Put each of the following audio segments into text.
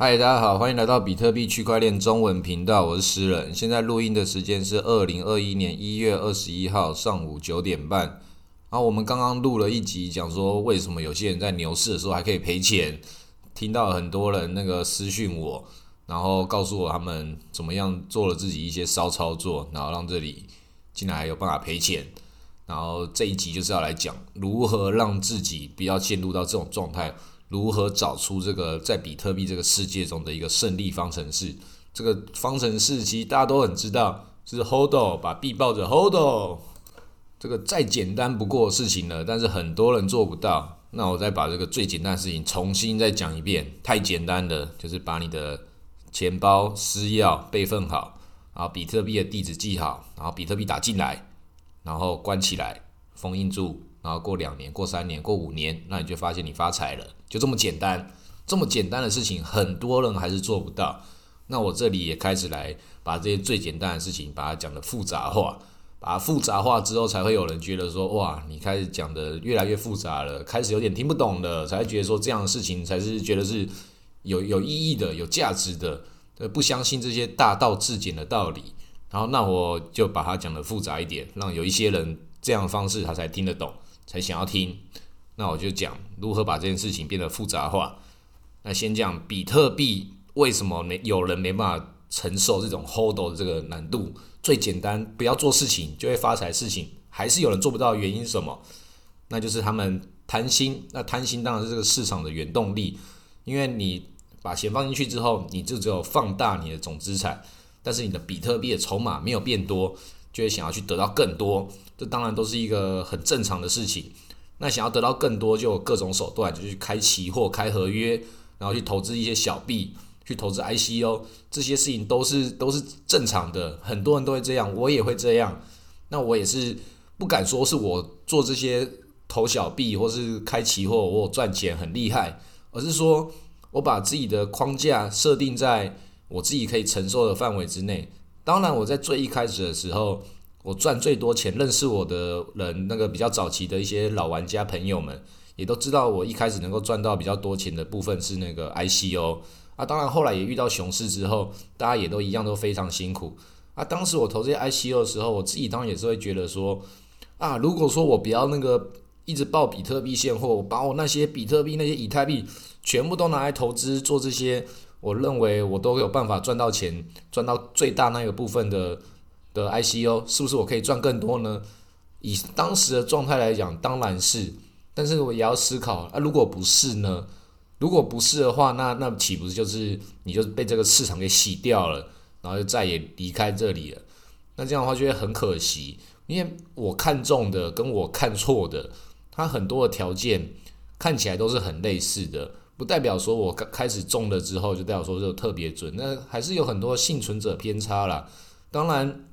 嗨，大家好，欢迎来到比特币区块链中文频道，我是诗人。现在录音的时间是二零二一年一月二十一号上午九点半。然后我们刚刚录了一集，讲说为什么有些人在牛市的时候还可以赔钱。听到很多人那个私讯我，然后告诉我他们怎么样做了自己一些骚操作，然后让这里竟然还有办法赔钱。然后这一集就是要来讲如何让自己不要陷入到这种状态。如何找出这个在比特币这个世界中的一个胜利方程式？这个方程式其实大家都很知道，是 Hold 把币抱着 Hold，这个再简单不过的事情了，但是很多人做不到。那我再把这个最简单的事情重新再讲一遍，太简单的就是把你的钱包私钥备份好，然后比特币的地址记好，然后比特币打进来，然后关起来，封印住。然后过两年、过三年、过五年，那你就发现你发财了，就这么简单。这么简单的事情，很多人还是做不到。那我这里也开始来把这些最简单的事情，把它讲的复杂化。把它复杂化之后，才会有人觉得说：哇，你开始讲的越来越复杂了，开始有点听不懂了，才会觉得说这样的事情才是觉得是有有意义的、有价值的。不相信这些大道至简的道理。然后，那我就把它讲的复杂一点，让有一些人这样的方式他才听得懂。才想要听，那我就讲如何把这件事情变得复杂化。那先讲比特币为什么没有人没办法承受这种 hold 的这个难度？最简单，不要做事情就会发财，事情还是有人做不到，原因是什么？那就是他们贪心。那贪心当然是这个市场的原动力，因为你把钱放进去之后，你就只有放大你的总资产，但是你的比特币的筹码没有变多。就会想要去得到更多，这当然都是一个很正常的事情。那想要得到更多，就有各种手段，就去开期货、开合约，然后去投资一些小币，去投资 ICO，这些事情都是都是正常的。很多人都会这样，我也会这样。那我也是不敢说是我做这些投小币或是开期货，我赚钱很厉害，而是说我把自己的框架设定在我自己可以承受的范围之内。当然，我在最一开始的时候，我赚最多钱。认识我的人，那个比较早期的一些老玩家朋友们，也都知道我一开始能够赚到比较多钱的部分是那个 ICO 啊。当然，后来也遇到熊市之后，大家也都一样都非常辛苦啊。当时我投这些 ICO 的时候，我自己当然也是会觉得说啊，如果说我不要那个一直报比特币现货，我把我那些比特币、那些以太币全部都拿来投资做这些。我认为我都有办法赚到钱，赚到最大那个部分的的 ICO，是不是我可以赚更多呢？以当时的状态来讲，当然是，但是我也要思考啊，如果不是呢？如果不是的话，那那岂不是就是你就被这个市场给洗掉了，然后就再也离开这里了？那这样的话就会很可惜，因为我看中的跟我看错的，它很多的条件看起来都是很类似的。不代表说我刚开始中了之后就代表说就特别准，那还是有很多幸存者偏差啦。当然，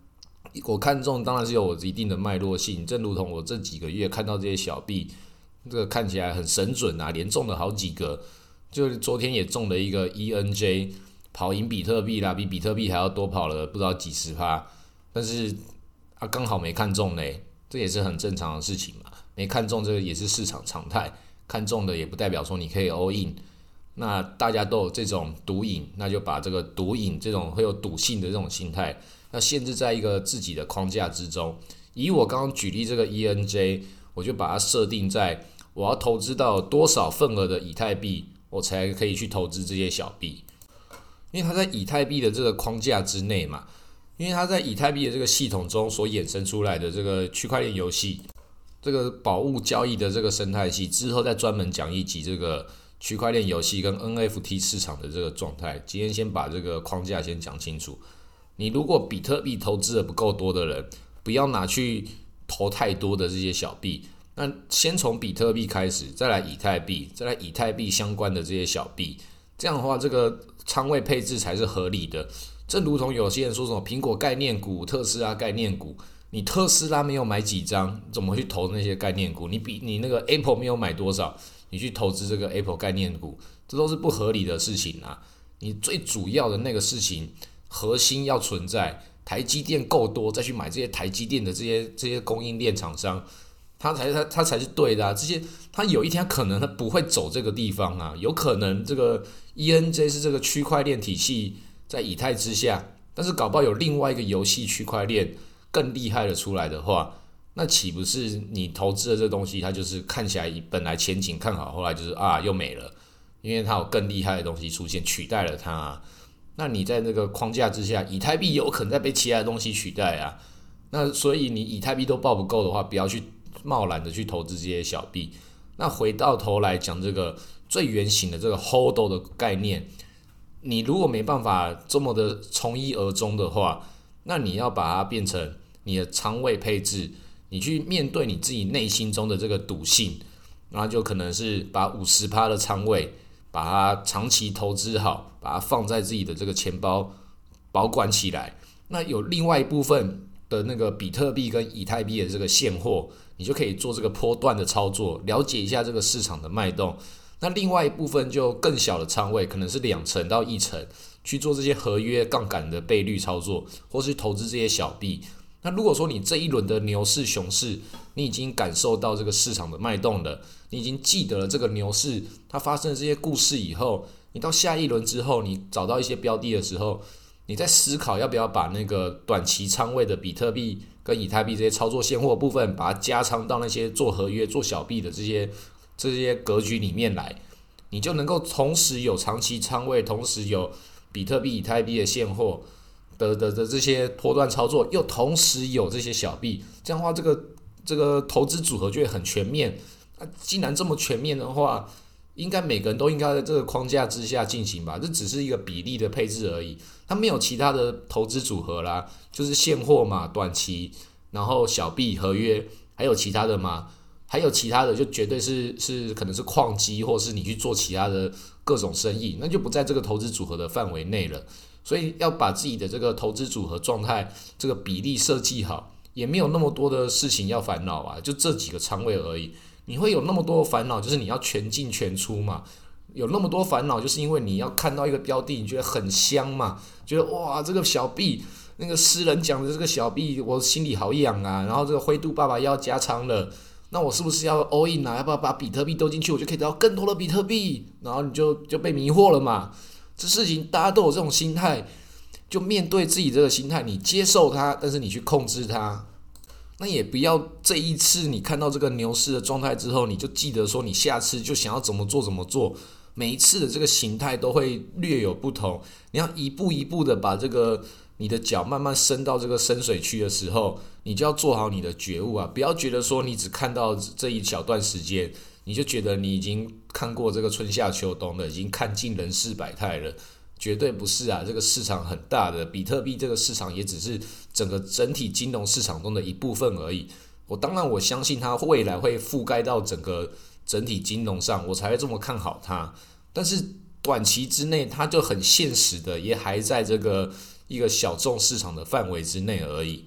我看中当然是有我一定的脉络性，正如同我这几个月看到这些小币，这个看起来很神准啊，连中了好几个，就昨天也中了一个 ENJ，跑赢比特币啦，比比特币还要多跑了不知道几十趴，但是啊刚好没看中嘞，这也是很正常的事情嘛，没看中这个也是市场常态。看中的也不代表说你可以 all in，那大家都有这种赌瘾，那就把这个赌瘾这种会有赌性的这种心态，要限制在一个自己的框架之中。以我刚刚举例这个 ENJ，我就把它设定在我要投资到多少份额的以太币，我才可以去投资这些小币，因为它在以太币的这个框架之内嘛，因为它在以太币的这个系统中所衍生出来的这个区块链游戏。这个宝物交易的这个生态系之后再专门讲一集这个区块链游戏跟 NFT 市场的这个状态。今天先把这个框架先讲清楚。你如果比特币投资的不够多的人，不要拿去投太多的这些小币。那先从比特币开始，再来以太币，再来以太币相关的这些小币。这样的话，这个仓位配置才是合理的。正如同有些人说什么苹果概念股、特斯拉概念股。你特斯拉没有买几张，怎么去投那些概念股？你比你那个 Apple 没有买多少，你去投资这个 Apple 概念股，这都是不合理的事情啊！你最主要的那个事情，核心要存在，台积电够多，再去买这些台积电的这些这些供应链厂商，它才它它才是对的啊。这些它有一天可能它不会走这个地方啊，有可能这个 ENJ 是这个区块链体系在以太之下，但是搞不好有另外一个游戏区块链更厉害的出来的话，那岂不是你投资的这东西它就是看起来本来前景看好，后来就是啊又没了，因为它有更厉害的东西出现取代了它。那你在那个框架之下，以太币有可能在被其他的东西取代啊。那所以你以太币都报不够的话，不要去贸然的去投资这些小币。那回到头来讲这个最原型的这个 hold 的概念，你如果没办法这么的从一而终的话，那你要把它变成你的仓位配置，你去面对你自己内心中的这个赌性，那就可能是把五十趴的仓位。把它长期投资好，把它放在自己的这个钱包保管起来。那有另外一部分的那个比特币跟以太币的这个现货，你就可以做这个波段的操作，了解一下这个市场的脉动。那另外一部分就更小的仓位，可能是两成到一成，去做这些合约杠杆的倍率操作，或是投资这些小币。那如果说你这一轮的牛市熊市，你已经感受到这个市场的脉动了，你已经记得了这个牛市它发生的这些故事以后，你到下一轮之后，你找到一些标的的时候，你在思考要不要把那个短期仓位的比特币跟以太币这些操作现货部分，把它加仓到那些做合约做小币的这些这些格局里面来，你就能够同时有长期仓位，同时有比特币、以太币的现货。的的的这些波段操作，又同时有这些小币，这样的话，这个这个投资组合就会很全面。那既然这么全面的话，应该每个人都应该在这个框架之下进行吧？这只是一个比例的配置而已，它没有其他的投资组合啦，就是现货嘛，短期，然后小币合约，还有其他的吗？还有其他的，就绝对是是可能是矿机，或是你去做其他的各种生意，那就不在这个投资组合的范围内了。所以要把自己的这个投资组合状态这个比例设计好，也没有那么多的事情要烦恼啊，就这几个仓位而已。你会有那么多烦恼，就是你要全进全出嘛。有那么多烦恼，就是因为你要看到一个标的，你觉得很香嘛，觉得哇，这个小币，那个诗人讲的这个小币，我心里好痒啊。然后这个灰度爸爸要加仓了，那我是不是要 all in 啊？要不要把比特币丢进去，我就可以得到更多的比特币？然后你就就被迷惑了嘛。这事情大家都有这种心态，就面对自己这个心态，你接受它，但是你去控制它。那也不要这一次你看到这个牛市的状态之后，你就记得说你下次就想要怎么做怎么做。每一次的这个形态都会略有不同，你要一步一步的把这个你的脚慢慢伸到这个深水区的时候，你就要做好你的觉悟啊！不要觉得说你只看到这一小段时间。你就觉得你已经看过这个春夏秋冬了，已经看尽人世百态了，绝对不是啊！这个市场很大的，比特币这个市场也只是整个整体金融市场中的一部分而已。我当然我相信它未来会覆盖到整个整体金融上，我才会这么看好它。但是短期之内，它就很现实的，也还在这个一个小众市场的范围之内而已。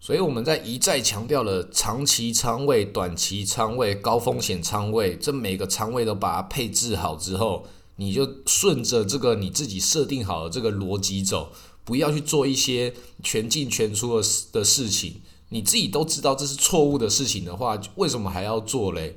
所以我们在一再强调了长期仓位、短期仓位、高风险仓位，这每个仓位都把它配置好之后，你就顺着这个你自己设定好的这个逻辑走，不要去做一些全进全出的的事情。你自己都知道这是错误的事情的话，为什么还要做嘞？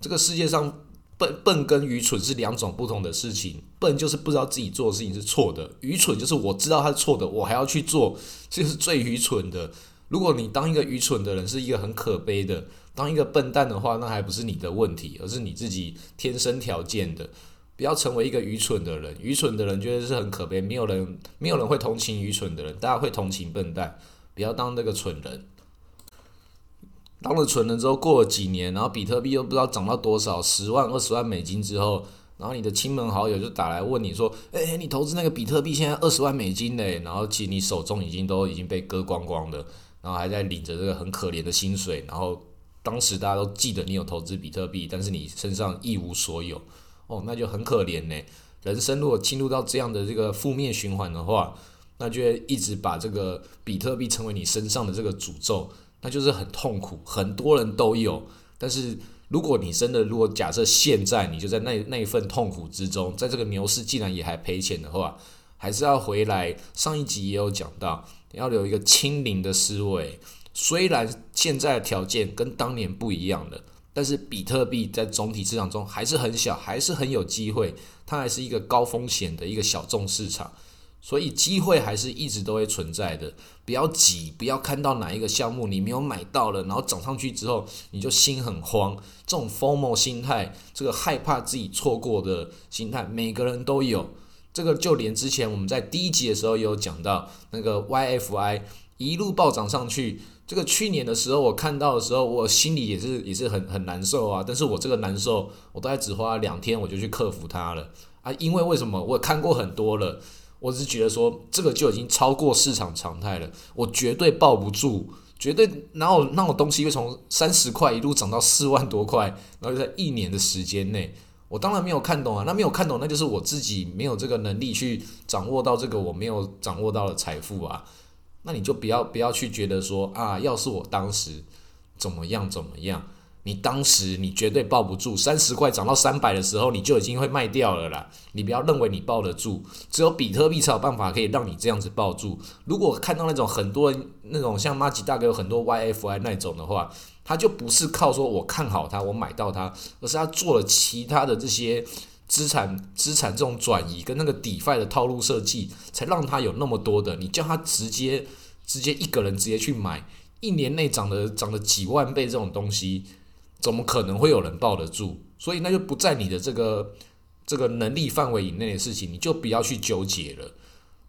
这个世界上笨笨跟愚蠢是两种不同的事情。笨就是不知道自己做的事情是错的，愚蠢就是我知道它是错的，我还要去做，这是最愚蠢的。如果你当一个愚蠢的人是一个很可悲的，当一个笨蛋的话，那还不是你的问题，而是你自己天生条件的。不要成为一个愚蠢的人，愚蠢的人觉得是很可悲，没有人没有人会同情愚蠢的人，大家会同情笨蛋。不要当那个蠢人。当了蠢人之后，过了几年，然后比特币又不知道涨到多少，十万、二十万美金之后，然后你的亲朋好友就打来问你说：“哎，你投资那个比特币现在二十万美金嘞？”然后其实你手中已经都已经被割光光了。然后还在领着这个很可怜的薪水，然后当时大家都记得你有投资比特币，但是你身上一无所有，哦，那就很可怜呢。人生如果进入到这样的这个负面循环的话，那就一直把这个比特币成为你身上的这个诅咒，那就是很痛苦。很多人都有，但是如果你真的，如果假设现在你就在那那一份痛苦之中，在这个牛市竟然也还赔钱的话，还是要回来。上一集也有讲到。要有一个清零的思维，虽然现在的条件跟当年不一样了，但是比特币在总体市场中还是很小，还是很有机会，它还是一个高风险的一个小众市场。所以机会还是一直都会存在的，不要急，不要看到哪一个项目你没有买到了，然后涨上去之后你就心很慌，这种 FOMO 心态，这个害怕自己错过的心态，每个人都有。这个就连之前我们在第一集的时候也有讲到，那个 YFI 一路暴涨上去，这个去年的时候我看到的时候，我心里也是也是很很难受啊。但是我这个难受，我大概只花了两天我就去克服它了啊，因为为什么？我看过很多了。我只是觉得说，这个就已经超过市场常态了，我绝对抱不住，绝对哪有那种东西会从三十块一路涨到四万多块，然后在一年的时间内，我当然没有看懂啊，那没有看懂，那就是我自己没有这个能力去掌握到这个我没有掌握到的财富啊，那你就不要不要去觉得说啊，要是我当时怎么样怎么样。你当时你绝对抱不住，三十块涨到三百的时候，你就已经会卖掉了啦。你不要认为你抱得住，只有比特币才有办法可以让你这样子抱住。如果看到那种很多人那种像马吉大哥有很多 YFI 那种的话，他就不是靠说我看好它我买到它，而是他做了其他的这些资产资产这种转移跟那个 DeFi 的套路设计，才让他有那么多的。你叫他直接直接一个人直接去买，一年内涨了涨了几万倍这种东西。怎么可能会有人抱得住？所以那就不在你的这个这个能力范围以内的事情，你就不要去纠结了。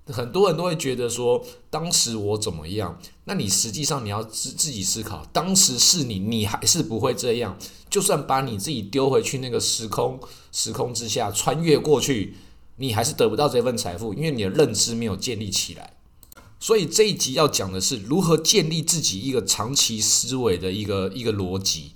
很多人都会觉得说，当时我怎么样？那你实际上你要自自己思考，当时是你，你还是不会这样。就算把你自己丢回去那个时空时空之下，穿越过去，你还是得不到这份财富，因为你的认知没有建立起来。所以这一集要讲的是如何建立自己一个长期思维的一个一个逻辑。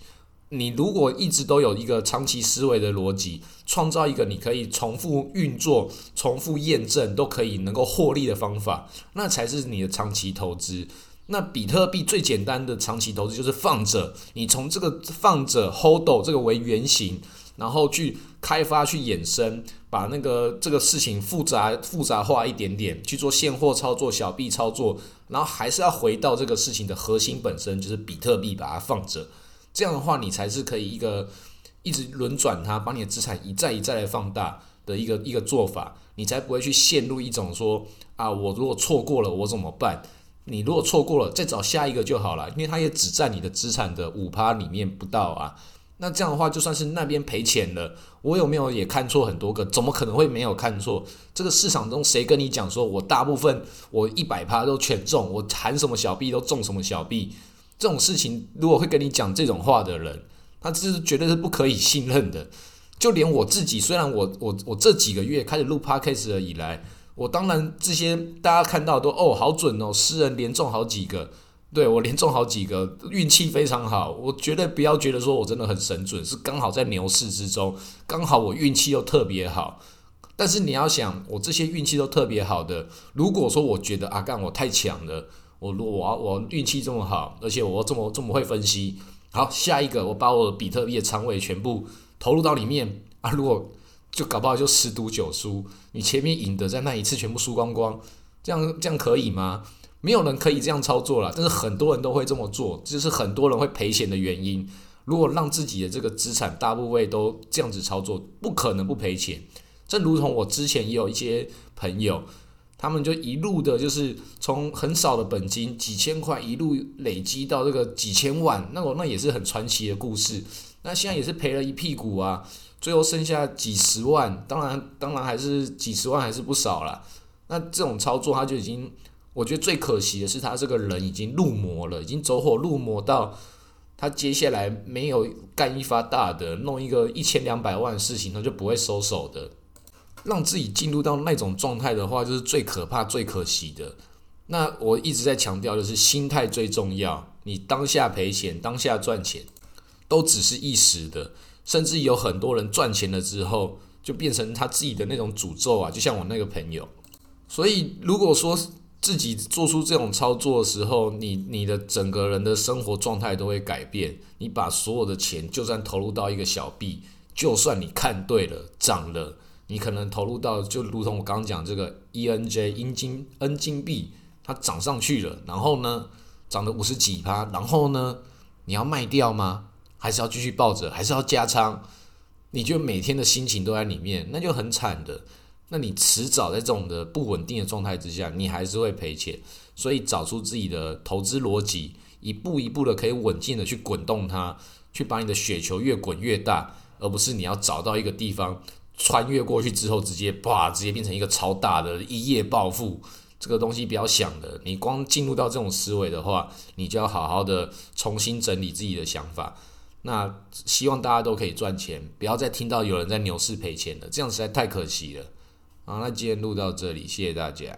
你如果一直都有一个长期思维的逻辑，创造一个你可以重复运作、重复验证都可以能够获利的方法，那才是你的长期投资。那比特币最简单的长期投资就是放着，你从这个放着 hold 这个为原型，然后去开发、去衍生，把那个这个事情复杂复杂化一点点，去做现货操作、小币操作，然后还是要回到这个事情的核心本身，就是比特币，把它放着。这样的话，你才是可以一个一直轮转它，把你的资产一再一再的放大的一个一个做法，你才不会去陷入一种说啊，我如果错过了我怎么办？你如果错过了，再找下一个就好了，因为它也只占你的资产的五趴里面不到啊。那这样的话，就算是那边赔钱了，我有没有也看错很多个？怎么可能会没有看错？这个市场中谁跟你讲说我大部分我一百趴都全中，我含什么小币都中什么小币？这种事情，如果会跟你讲这种话的人，他这是绝对是不可以信任的。就连我自己，虽然我我我这几个月开始录 podcast 以来，我当然这些大家看到都哦好准哦，诗人连中好几个，对我连中好几个，运气非常好。我绝对不要觉得说我真的很神准，是刚好在牛市之中，刚好我运气又特别好。但是你要想，我这些运气都特别好的，如果说我觉得阿干我太强了。我如果我我运气这么好，而且我这么这么会分析，好，下一个我把我比特币的仓位全部投入到里面啊，如果就搞不好就十赌九输，你前面赢的在那一次全部输光光，这样这样可以吗？没有人可以这样操作了，但是很多人都会这么做，这是很多人会赔钱的原因。如果让自己的这个资产大部分都这样子操作，不可能不赔钱。正如同我之前也有一些朋友。他们就一路的，就是从很少的本金几千块一路累积到这个几千万，那我那也是很传奇的故事。那现在也是赔了一屁股啊，最后剩下几十万，当然当然还是几十万还是不少了。那这种操作他就已经，我觉得最可惜的是他这个人已经入魔了，已经走火入魔到他接下来没有干一发大的，弄一个一千两百万的事情，他就不会收手的。让自己进入到那种状态的话，就是最可怕、最可惜的。那我一直在强调，就是心态最重要。你当下赔钱、当下赚钱，都只是一时的。甚至有很多人赚钱了之后，就变成他自己的那种诅咒啊！就像我那个朋友。所以，如果说自己做出这种操作的时候，你你的整个人的生活状态都会改变。你把所有的钱，就算投入到一个小币，就算你看对了，涨了。你可能投入到，就如同我刚刚讲这个 E N J 英金 N 金币，它涨上去了，然后呢，涨了五十几趴，然后呢，你要卖掉吗？还是要继续抱着？还是要加仓？你就每天的心情都在里面，那就很惨的。那你迟早在这种的不稳定的状态之下，你还是会赔钱。所以找出自己的投资逻辑，一步一步的可以稳健的去滚动它，去把你的雪球越滚越大，而不是你要找到一个地方穿越过去之后，直接啪，直接变成一个超大的一夜暴富。这个东西不要想的，你光进入到这种思维的话，你就要好好的重新整理自己的想法。那希望大家都可以赚钱，不要再听到有人在牛市赔钱了，这样实在太可惜了。好，那今天录到这里，谢谢大家。